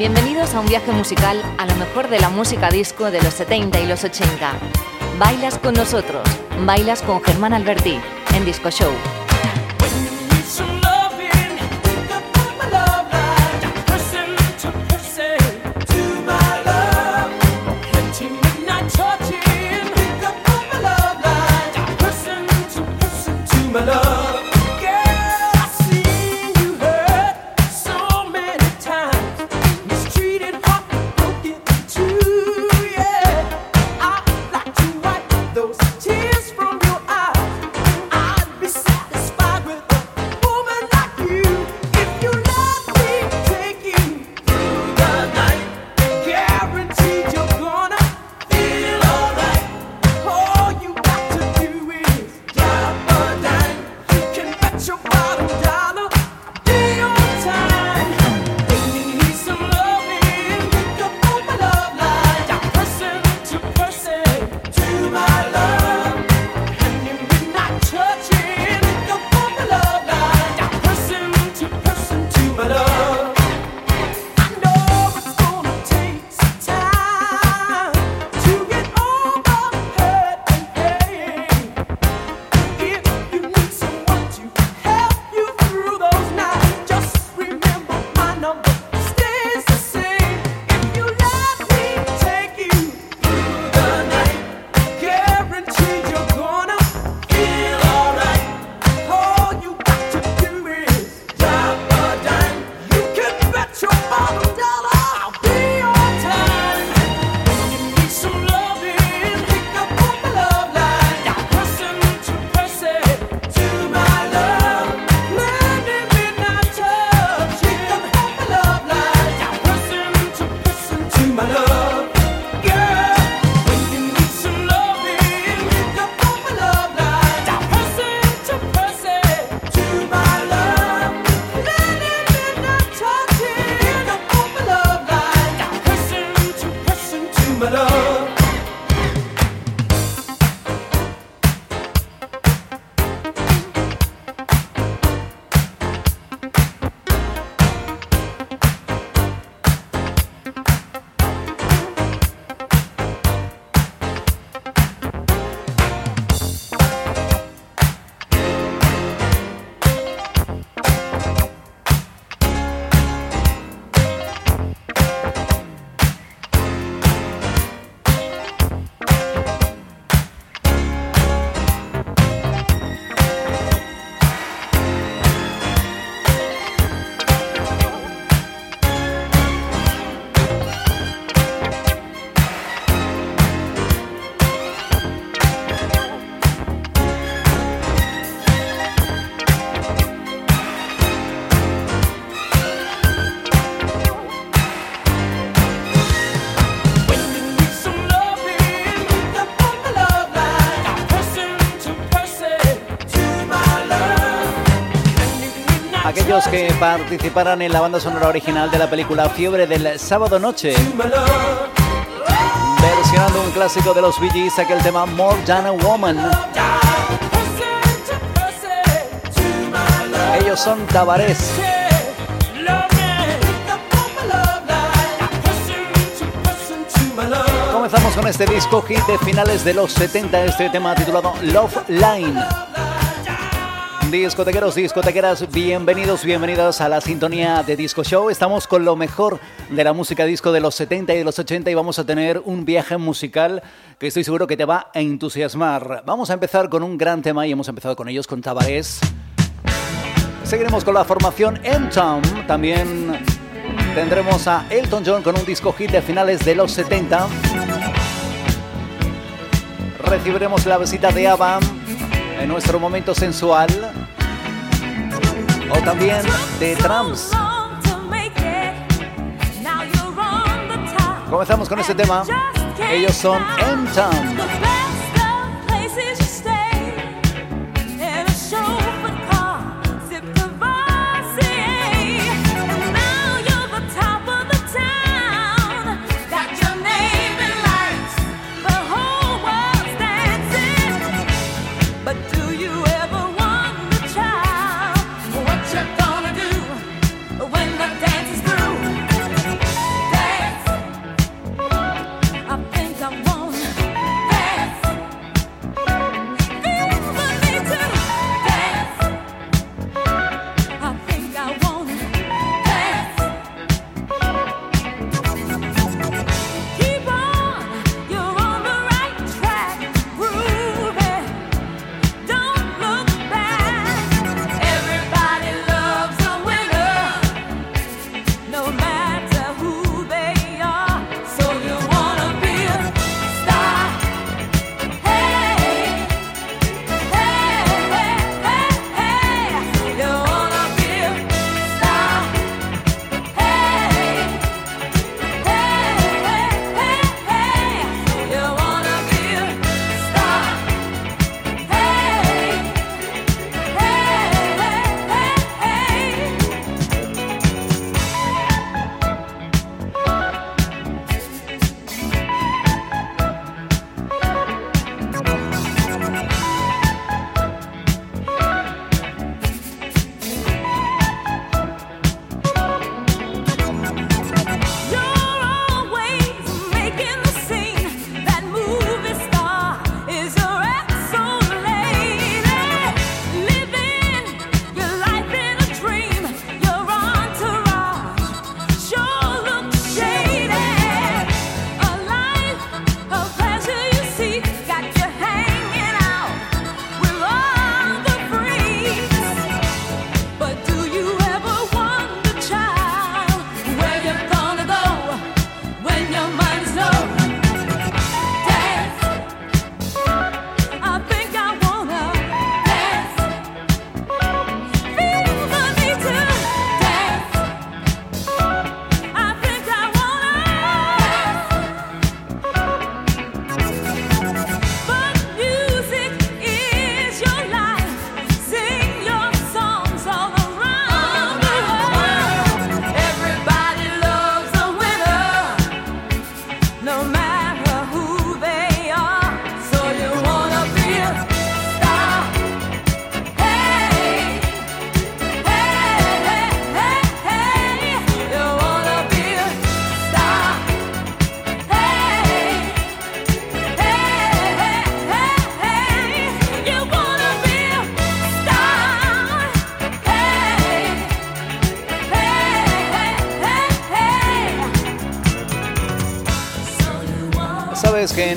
Bienvenidos a un viaje musical a lo mejor de la música disco de los 70 y los 80. Bailas con nosotros, bailas con Germán Alberti en Disco Show. Que participaran en la banda sonora original de la película Fiebre del Sábado Noche. Versionando un clásico de los Bee Gees, aquel tema More Than a Woman. Ellos son Tabarés. Comenzamos con este disco hit de finales de los 70, este tema titulado Love Line. Discotequeros, discotequeras, bienvenidos, bienvenidas a la sintonía de Disco Show. Estamos con lo mejor de la música disco de los 70 y de los 80 y vamos a tener un viaje musical que estoy seguro que te va a entusiasmar. Vamos a empezar con un gran tema y hemos empezado con ellos, con Tabarés. Seguiremos con la formación M-Town. También tendremos a Elton John con un disco hit de finales de los 70. Recibiremos la visita de ABBA en nuestro momento sensual o también de trams. Comenzamos con este tema. Ellos son M-Town.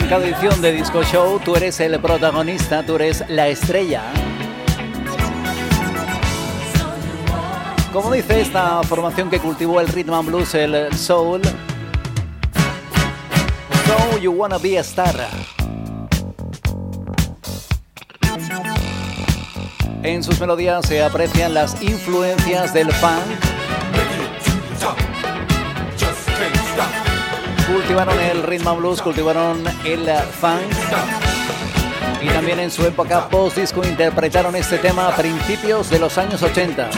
En cada edición de Disco Show tú eres el protagonista, tú eres la estrella. Como dice esta formación que cultivó el rhythm blues, el soul, So You Wanna Be a Star. En sus melodías se aprecian las influencias del funk. Cultivaron el and blues, cultivaron el funk. Y también en su época post-disco interpretaron este tema a principios de los años 80.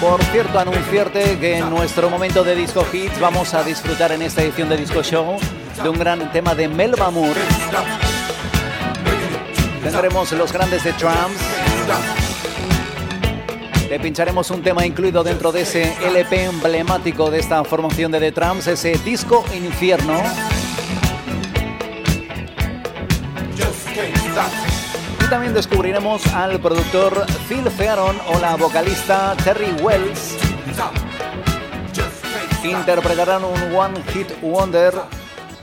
Por cierto, anunciarte que en nuestro momento de Disco Hits vamos a disfrutar en esta edición de Disco Show de un gran tema de Melba Moore. Tendremos los grandes de Trumps. Le pincharemos un tema incluido dentro de ese LP emblemático de esta formación de The Trumps, ese disco Infierno. también descubriremos al productor Phil Fearon o la vocalista Terry Wells. Interpretarán un One Hit Wonder,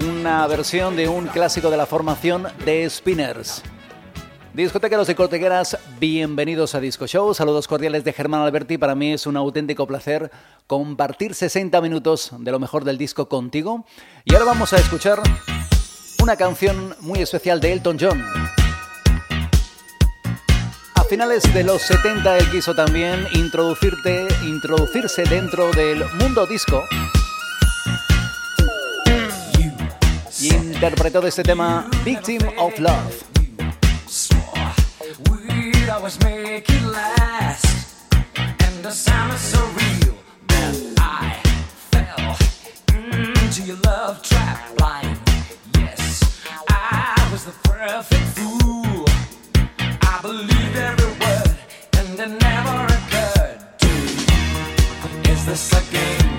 una versión de un clásico de la formación de Spinners. Discotequeros y cortequeras, bienvenidos a Disco Show. Saludos cordiales de Germán Alberti. Para mí es un auténtico placer compartir 60 minutos de lo mejor del disco contigo. Y ahora vamos a escuchar una canción muy especial de Elton John finales de los 70 él quiso también introducirte, introducirse dentro del mundo disco. Y interpretó de este tema Victim of Love. Your love trap blind. Yes, I was the perfect fool. I believed every word, and it never occurred to me. Is this a game?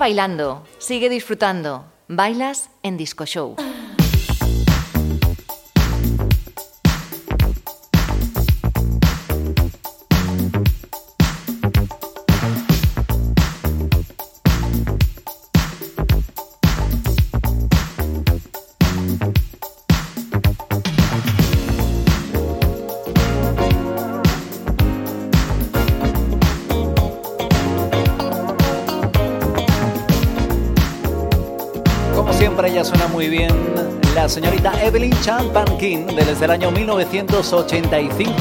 Bailando, sigue disfrutando. Bailas en Disco Show. Suena muy bien, la señorita Evelyn Champagne desde el año 1985.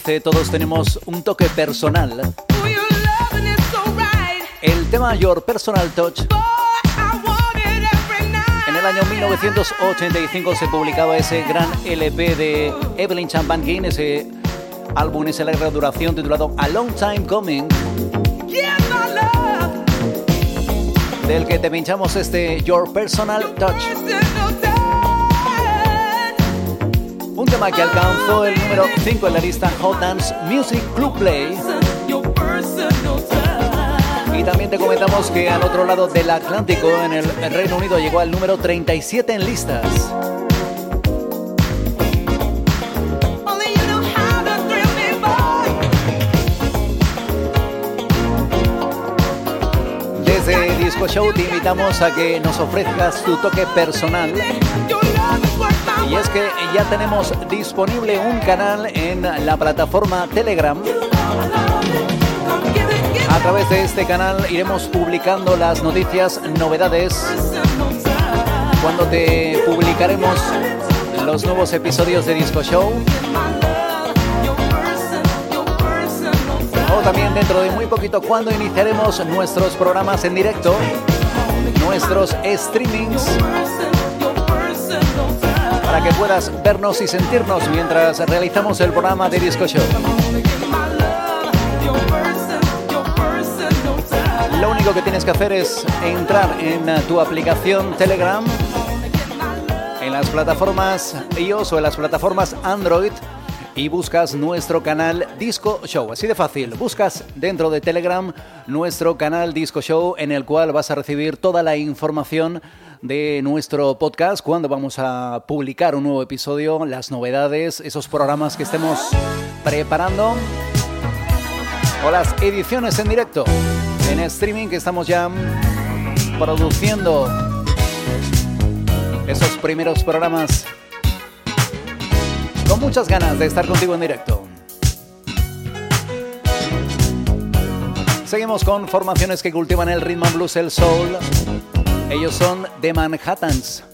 Todos tenemos un toque personal. El tema Your Personal Touch. En el año 1985 se publicaba ese gran LP de Evelyn Champagne, ese álbum, esa larga duración titulado A Long Time Coming. Del que te pinchamos este Your Personal Touch un tema que alcanzó el número 5 en la lista Hot Dance Music Club Play. Y también te comentamos que al otro lado del Atlántico, en el Reino Unido, llegó al número 37 en listas. Desde Disco Show te invitamos a que nos ofrezcas tu toque personal y es que ya tenemos disponible un canal en la plataforma Telegram. A través de este canal iremos publicando las noticias, novedades, cuando te publicaremos los nuevos episodios de Disco Show. O también dentro de muy poquito cuando iniciaremos nuestros programas en directo, nuestros streamings puedas vernos y sentirnos mientras realizamos el programa de Disco Show. Lo único que tienes que hacer es entrar en tu aplicación Telegram, en las plataformas iOS o en las plataformas Android y buscas nuestro canal Disco Show. Así de fácil, buscas dentro de Telegram nuestro canal Disco Show en el cual vas a recibir toda la información de nuestro podcast cuando vamos a publicar un nuevo episodio, las novedades, esos programas que estemos preparando o las ediciones en directo en streaming que estamos ya produciendo esos primeros programas con muchas ganas de estar contigo en directo. Seguimos con formaciones que cultivan el ritmo blues, el soul. Ellos son The Manhattans.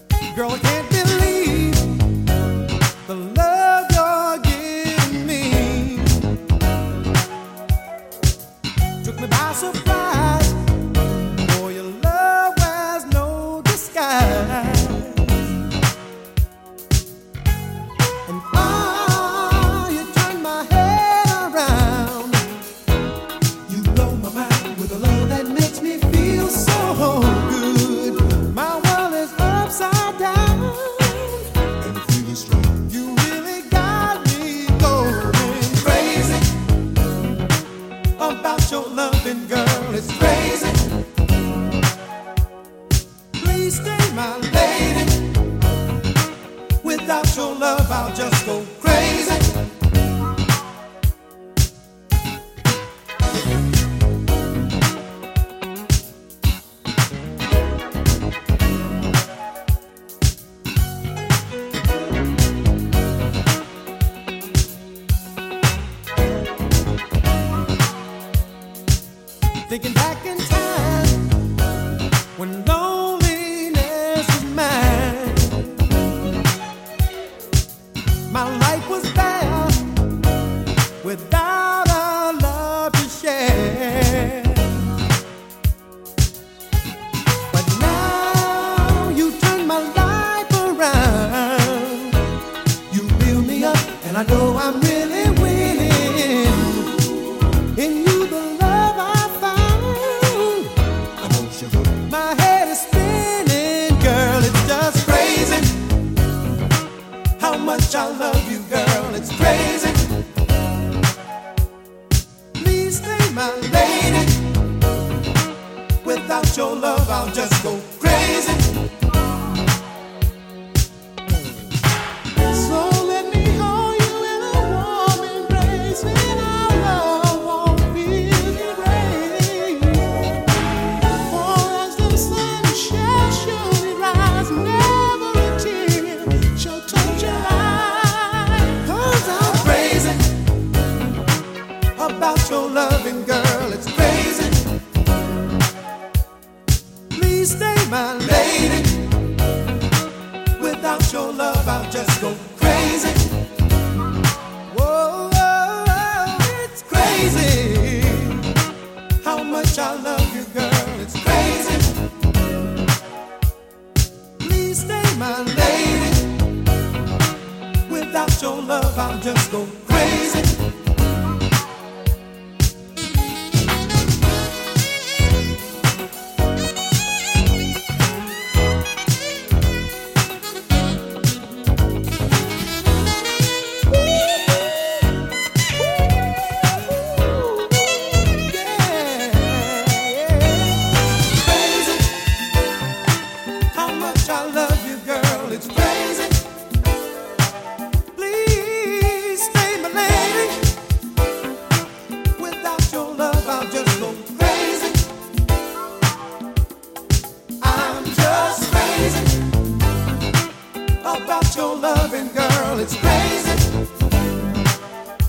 happen, girl, it's crazy.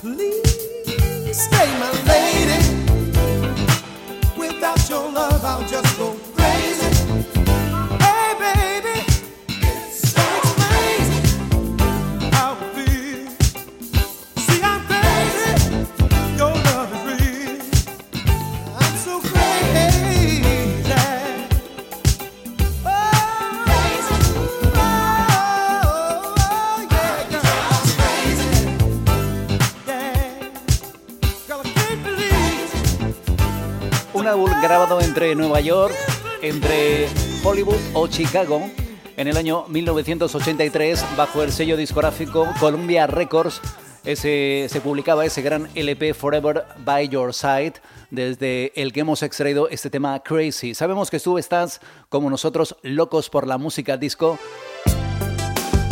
Please stay, my lady. Without your love, I'll just entre Nueva York, entre Hollywood o Chicago en el año 1983 bajo el sello discográfico Columbia Records. Ese, se publicaba ese gran LP Forever by Your Side, desde el que hemos extraído este tema Crazy. Sabemos que tú estás, como nosotros, locos por la música disco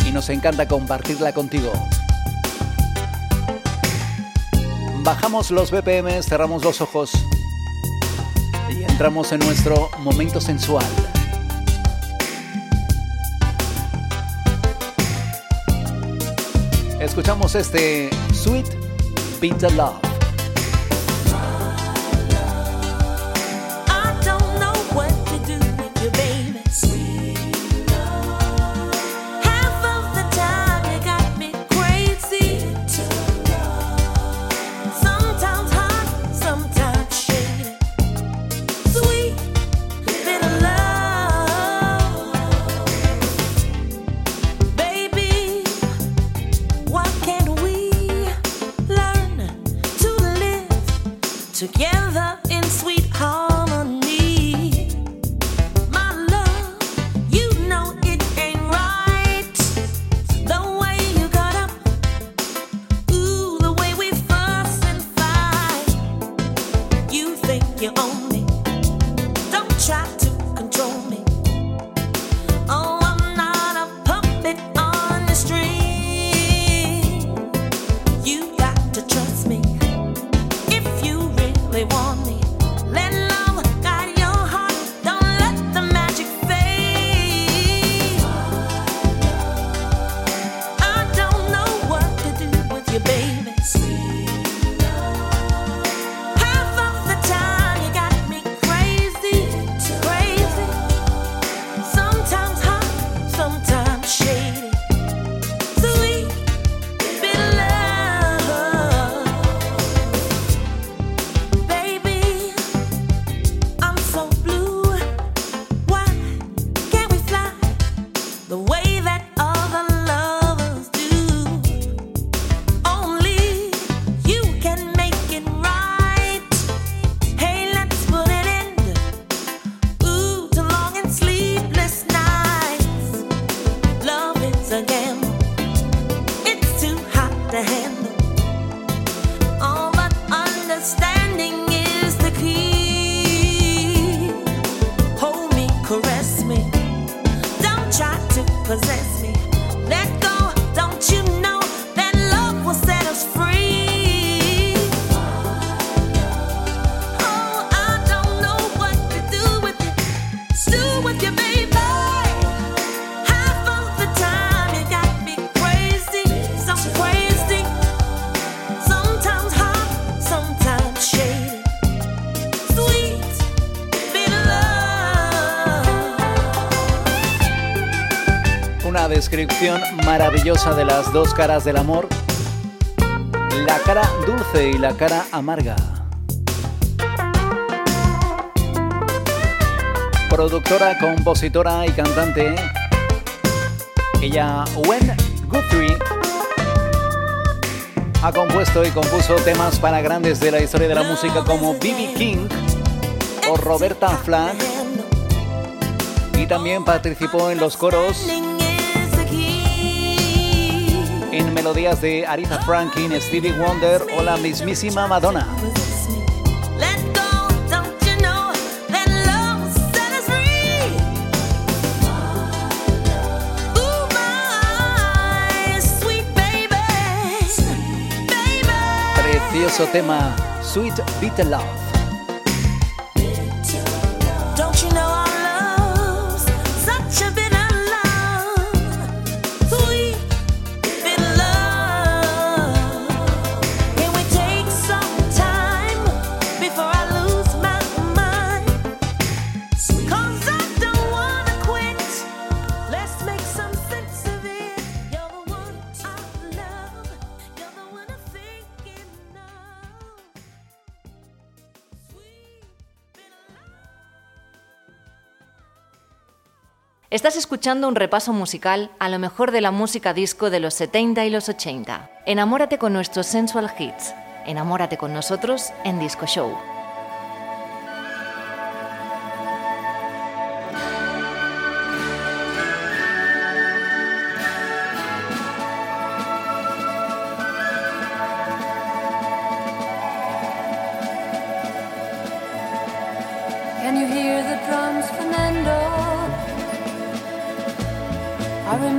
y nos encanta compartirla contigo. Bajamos los BPM, cerramos los ojos y entramos en nuestro momento sensual. Escuchamos este Sweet Bitter Love. Descripción maravillosa de las dos caras del amor, la cara dulce y la cara amarga. Productora, compositora y cantante, ella, Wen Guthrie, ha compuesto y compuso temas para grandes de la historia de la música como B.B. King o Roberta Flack y también participó en los coros en melodías de Aretha Franklin, Stevie Wonder o la mismísima Madonna. Precioso tema, Sweet Bitter Love. Estás escuchando un repaso musical a lo mejor de la música disco de los 70 y los 80. Enamórate con nuestros sensual hits. Enamórate con nosotros en Disco Show.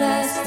last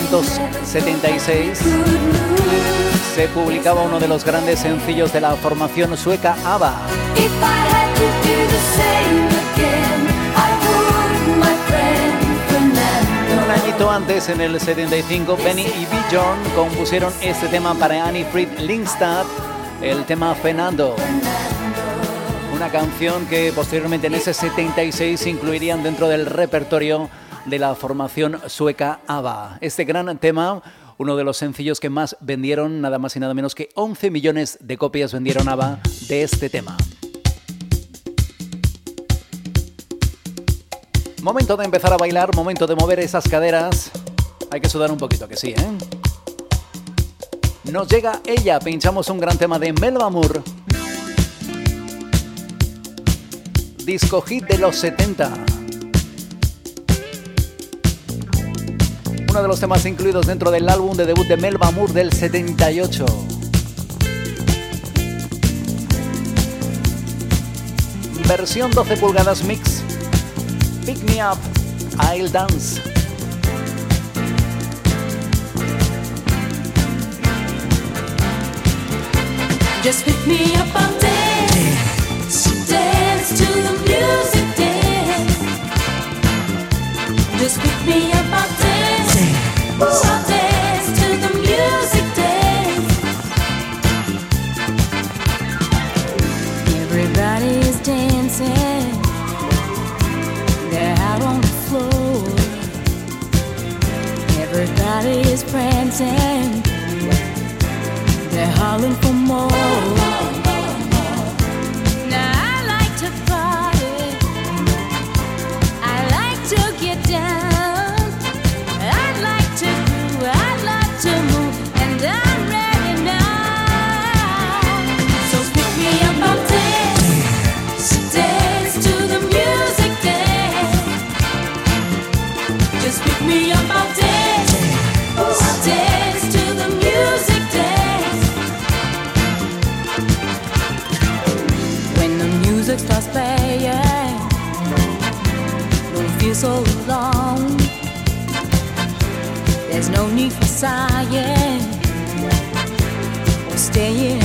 1976 se publicaba uno de los grandes sencillos de la formación sueca ABBA. Un añito antes, en el 75, Benny y B. John compusieron este tema para Annie Fried Lindstad, el tema Fernando. Una canción que posteriormente en ese 76 incluirían dentro del repertorio de la formación sueca ABBA. Este gran tema, uno de los sencillos que más vendieron, nada más y nada menos que 11 millones de copias vendieron ABBA de este tema. Momento de empezar a bailar, momento de mover esas caderas. Hay que sudar un poquito, que sí, ¿eh? Nos llega ella, pinchamos un gran tema de Melba Moore. Disco hit de los 70. Uno de los temas incluidos dentro del álbum de debut de Melba Moore del 78. Versión 12 pulgadas mix. Pick me up, I'll dance. Just pick me up, I'll dance. Dance to the music, dance. Just pick me up, prancing, they're hollering for more. sighing staying.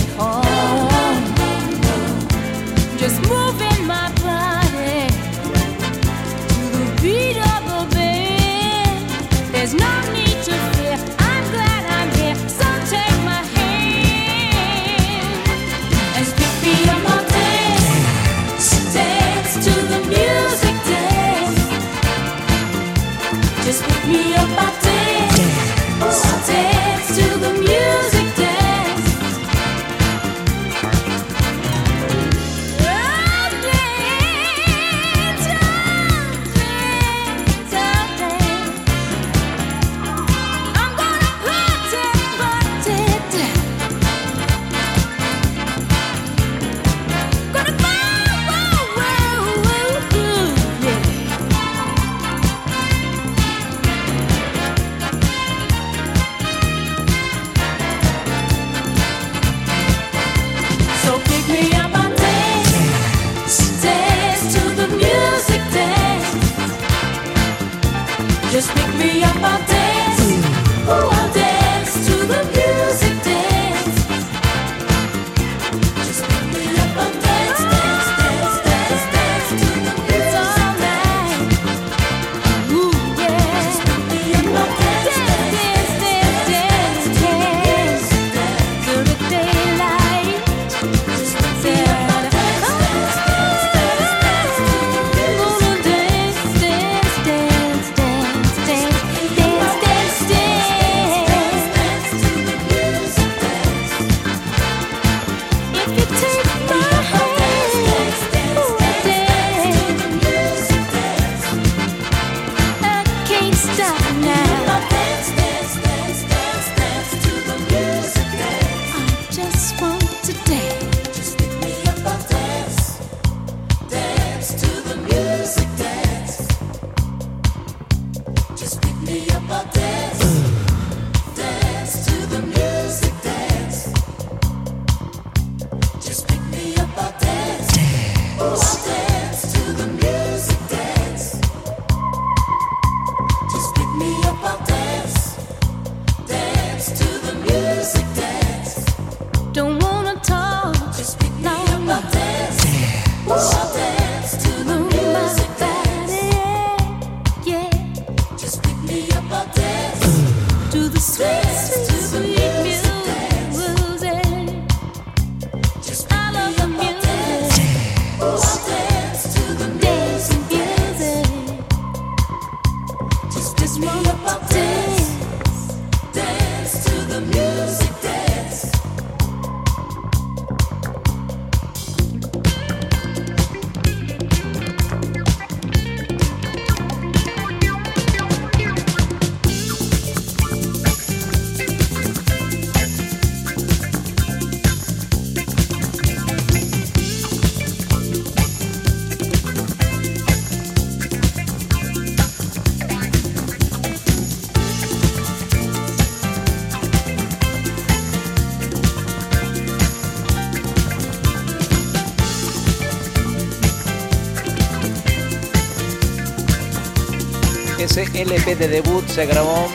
Ese LP de debut se grabó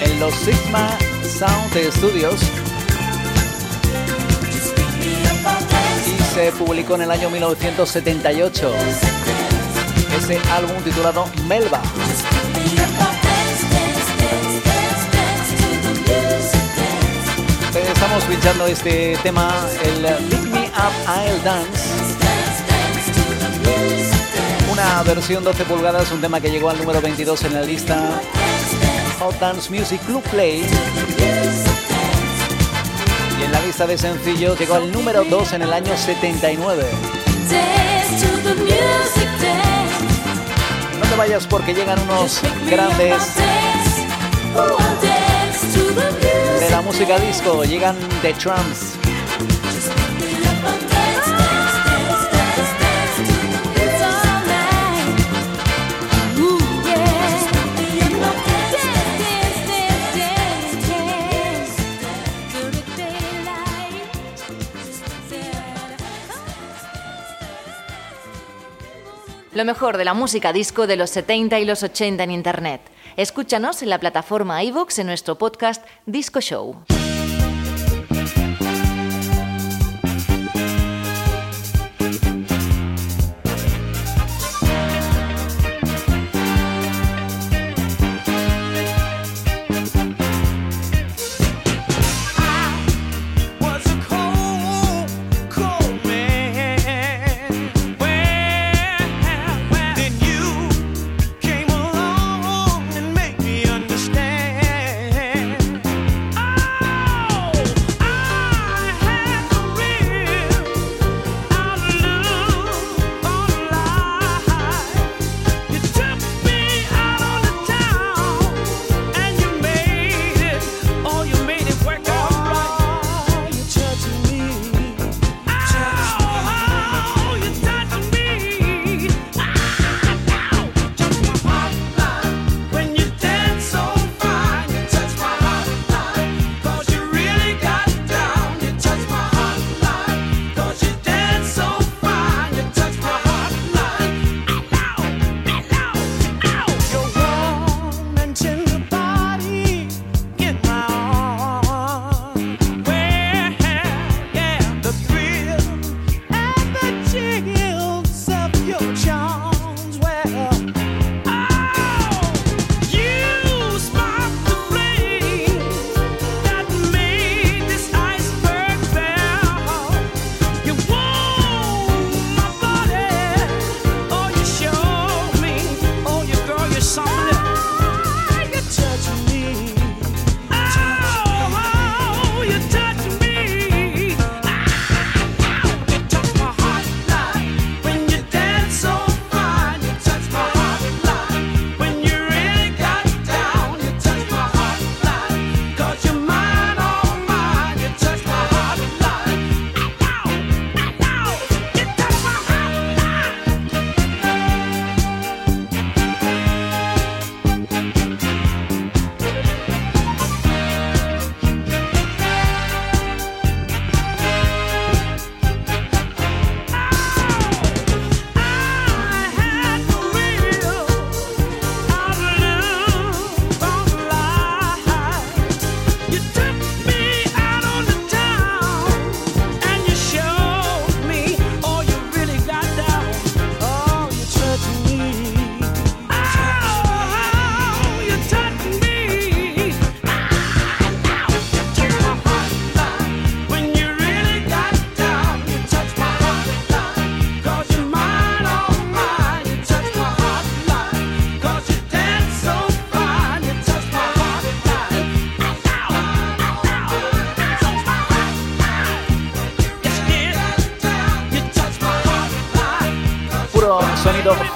en los Sigma Sound Studios y se publicó en el año 1978. Ese álbum titulado Melba. Estamos pinchando este tema, el Pick Me Up I'll Dance esta versión 12 pulgadas, un tema que llegó al número 22 en la lista Hot Dance Music Club Play. Y en la lista de sencillos llegó al número 2 en el año 79. No te vayas porque llegan unos grandes de la música disco, llegan The Tramps. Mejor de la música disco de los 70 y los 80 en Internet. Escúchanos en la plataforma iVoox en nuestro podcast Disco Show.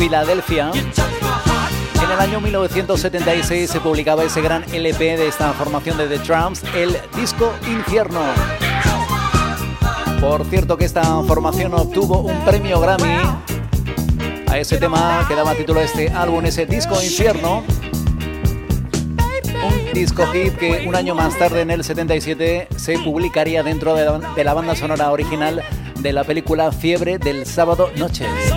Filadelfia. En el año 1976 se publicaba ese gran LP de esta formación de The Trumps, el disco Infierno. Por cierto que esta formación obtuvo un premio Grammy a ese tema que daba título a este álbum, ese disco Infierno. Un disco hit que un año más tarde, en el 77, se publicaría dentro de la banda sonora original de la película Fiebre del sábado noches.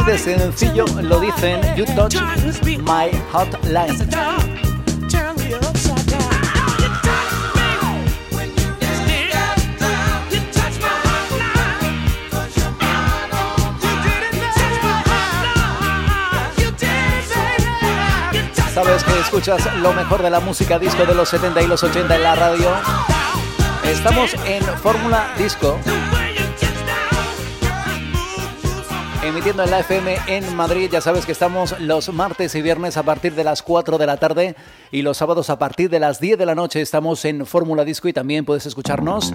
Así de sencillo lo dicen You Touch My Hotline. Sabes que escuchas lo mejor de la música disco de los 70 y los 80 en la radio. Estamos en Fórmula Disco. Emitiendo en la FM en Madrid. Ya sabes que estamos los martes y viernes a partir de las 4 de la tarde y los sábados a partir de las 10 de la noche estamos en Fórmula Disco y también puedes escucharnos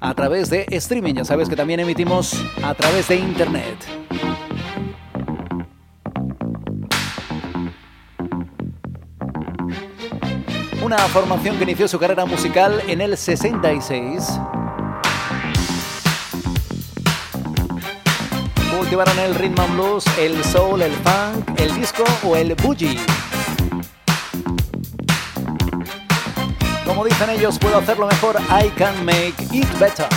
a través de streaming. Ya sabes que también emitimos a través de internet. Una formación que inició su carrera musical en el 66 cultivaron el rhythm and blues, el soul, el funk, el disco o el boogie. como dicen ellos, puedo hacerlo mejor. I can make it better.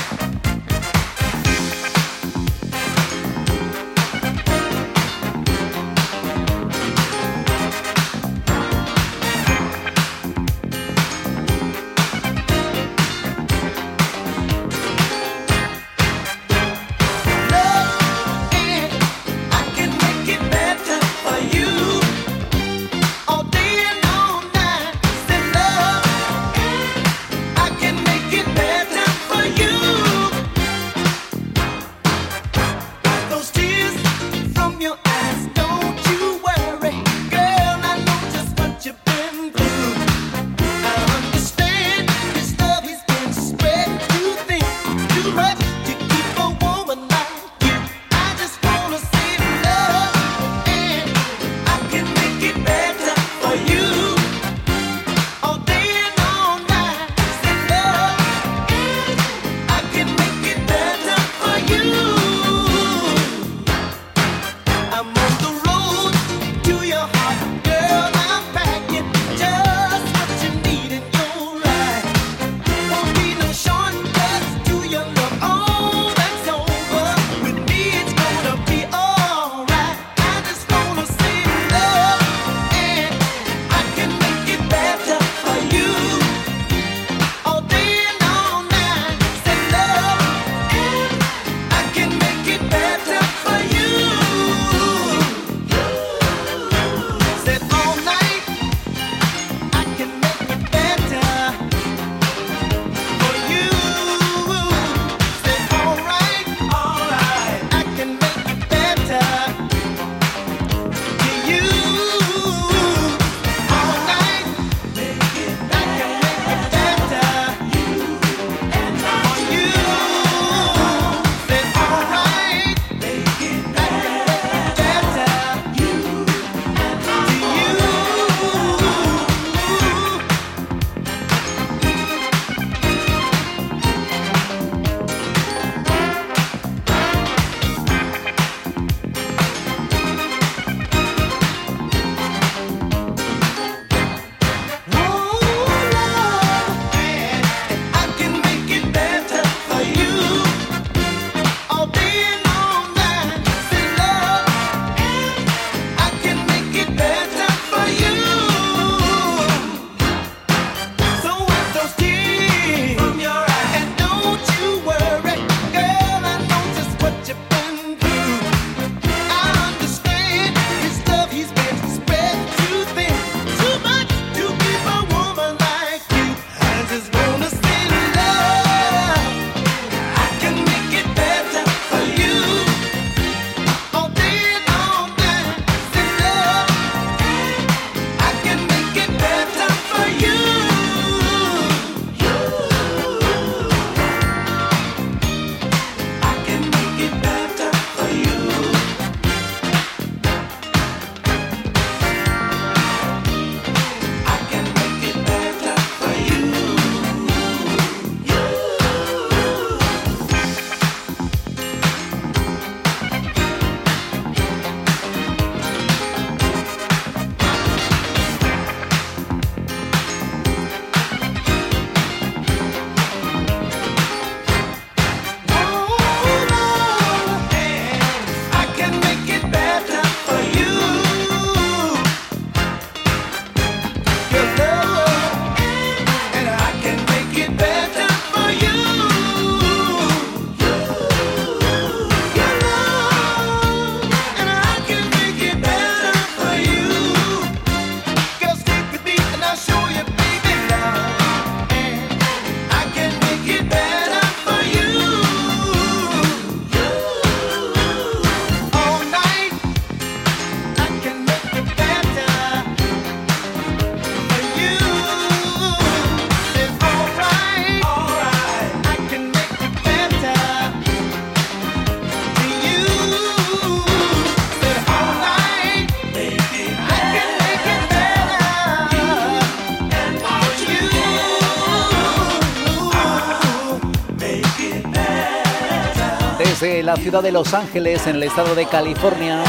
La ciudad de Los Ángeles, en el estado de California.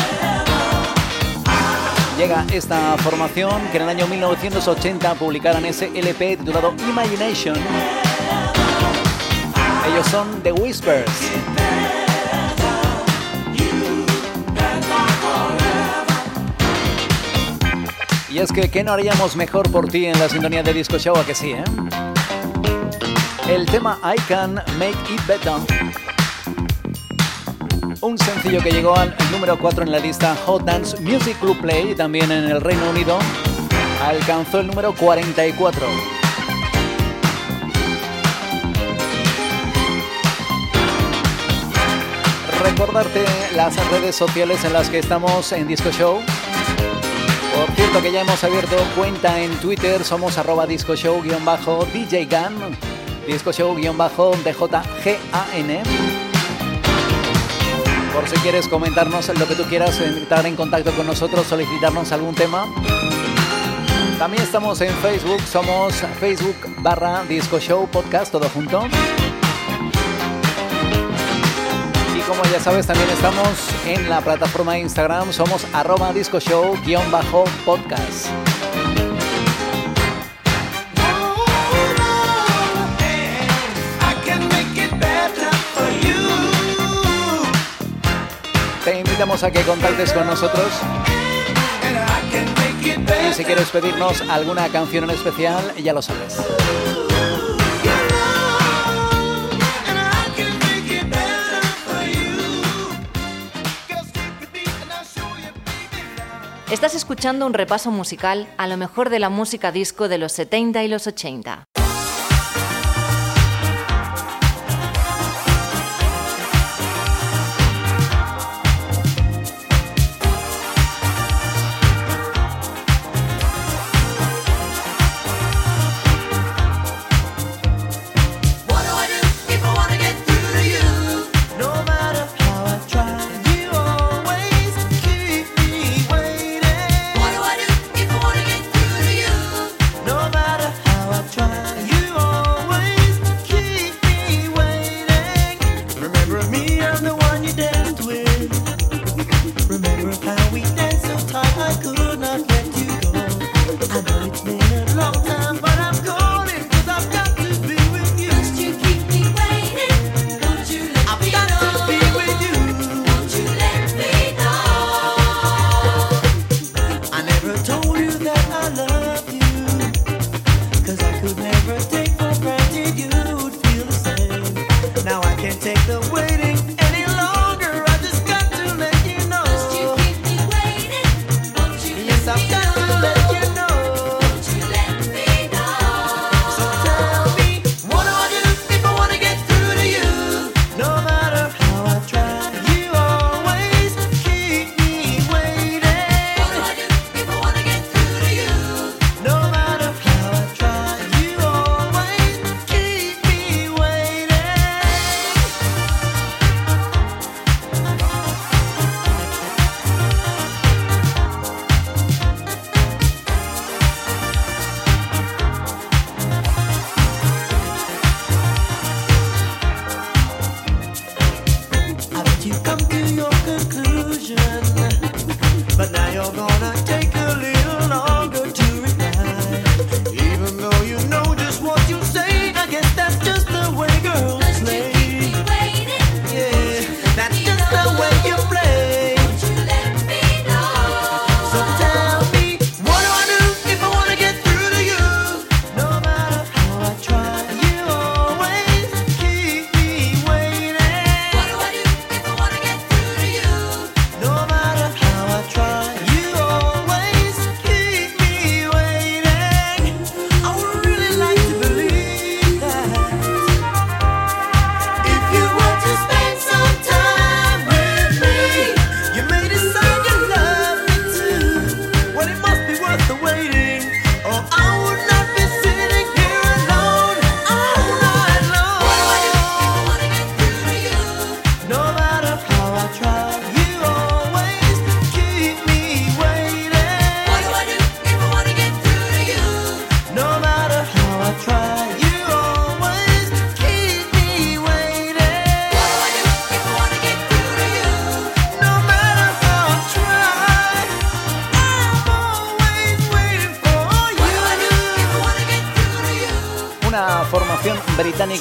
llega esta formación que en el año 1980 publicaron ese LP titulado Imagination. Ellos son The Whispers. Y es que, ¿qué no haríamos mejor por ti en la sintonía de Disco Show? ¿A que sí, eh? El tema I Can Make It Better. Un sencillo que llegó al número 4 en la lista Hot Dance Music Club Play, también en el Reino Unido. Alcanzó el número 44. Recordarte las redes sociales en las que estamos en Disco Show. Por cierto que ya hemos abierto cuenta en Twitter, somos arroba disco show-dj Gun, disco show-djgan. Por si quieres comentarnos lo que tú quieras, entrar en contacto con nosotros, solicitarnos algún tema. También estamos en Facebook, somos Facebook barra Disco Show Podcast, todo junto. Y como ya sabes, también estamos en la plataforma de Instagram, somos arroba disco show-podcast. Te invitamos a que contactes con nosotros. Y si quieres pedirnos alguna canción en especial, ya lo sabes. Estás escuchando un repaso musical a lo mejor de la música disco de los 70 y los 80.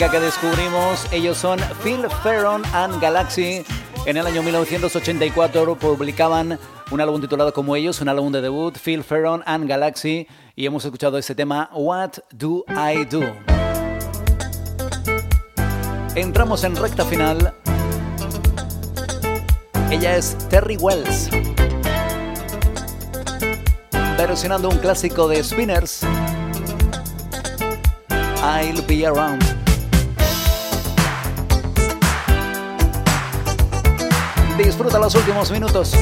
Que descubrimos. Ellos son Phil Ferron and Galaxy. En el año 1984 publicaban un álbum titulado como ellos, un álbum de debut, Phil Ferron and Galaxy, y hemos escuchado este tema, What Do I Do? Entramos en recta final. Ella es Terry Wells, versionando un clásico de Spinners, I'll Be Around. Disfruta los últimos minutos.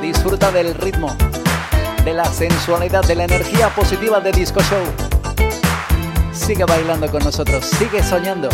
Disfruta del ritmo, de la sensualidad, de la energía positiva de Disco Show. Sigue bailando con nosotros, sigue soñando.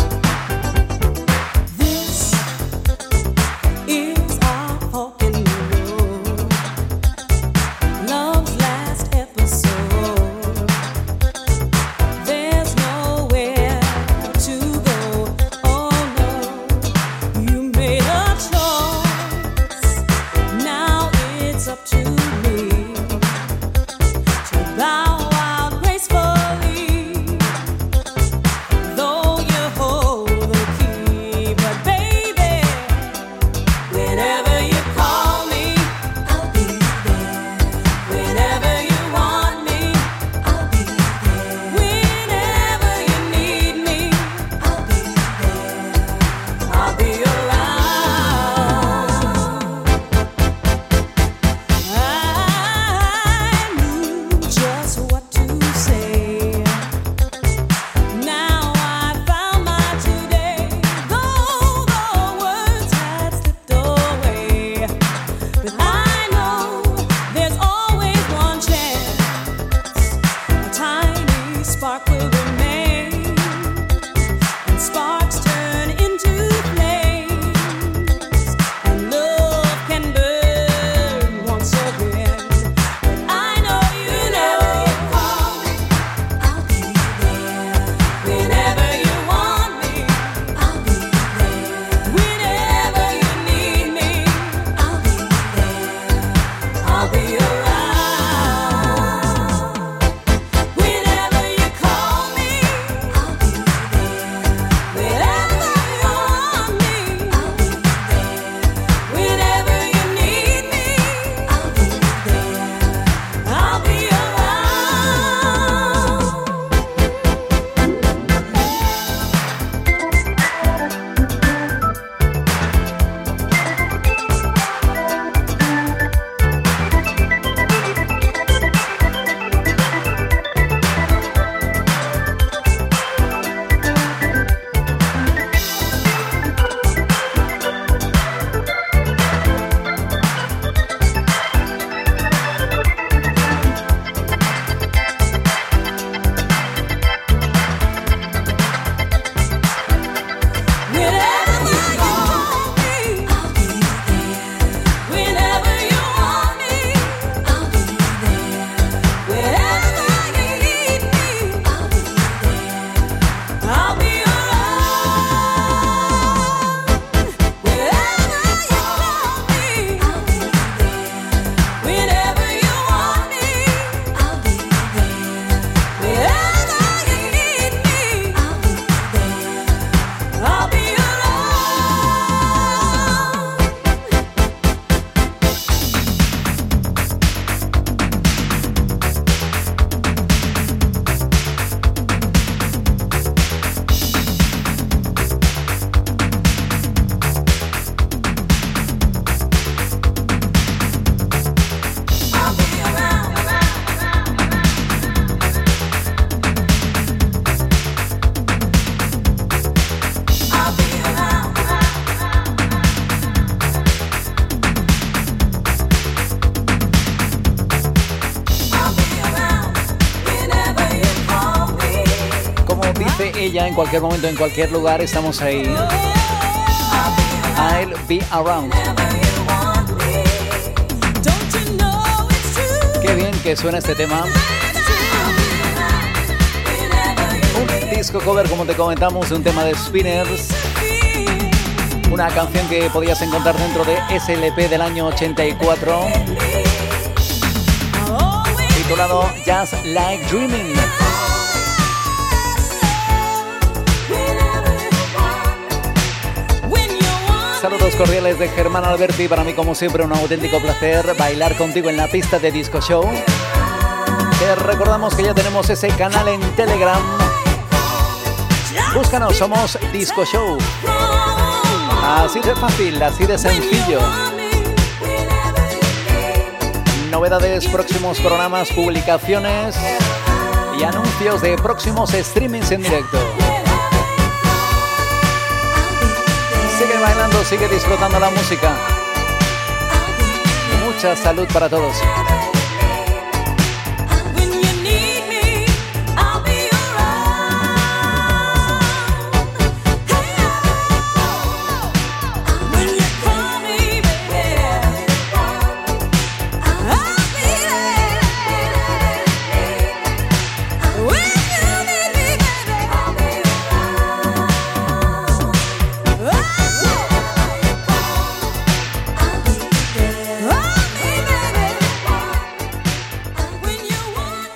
Ella, en cualquier momento, en cualquier lugar, estamos ahí. I'll be around? Qué bien que suena este tema. Un disco cover, como te comentamos, de un tema de Spinners. Una canción que podías encontrar dentro de SLP del año 84, titulado Just Like Dreaming. Saludos cordiales de Germán Alberti. Para mí, como siempre, un auténtico placer bailar contigo en la pista de Disco Show. Te recordamos que ya tenemos ese canal en Telegram. Búscanos, somos Disco Show. Así de fácil, así de sencillo. Novedades, próximos programas, publicaciones y anuncios de próximos streamings en directo. Sigue disfrutando la música. Mucha salud para todos.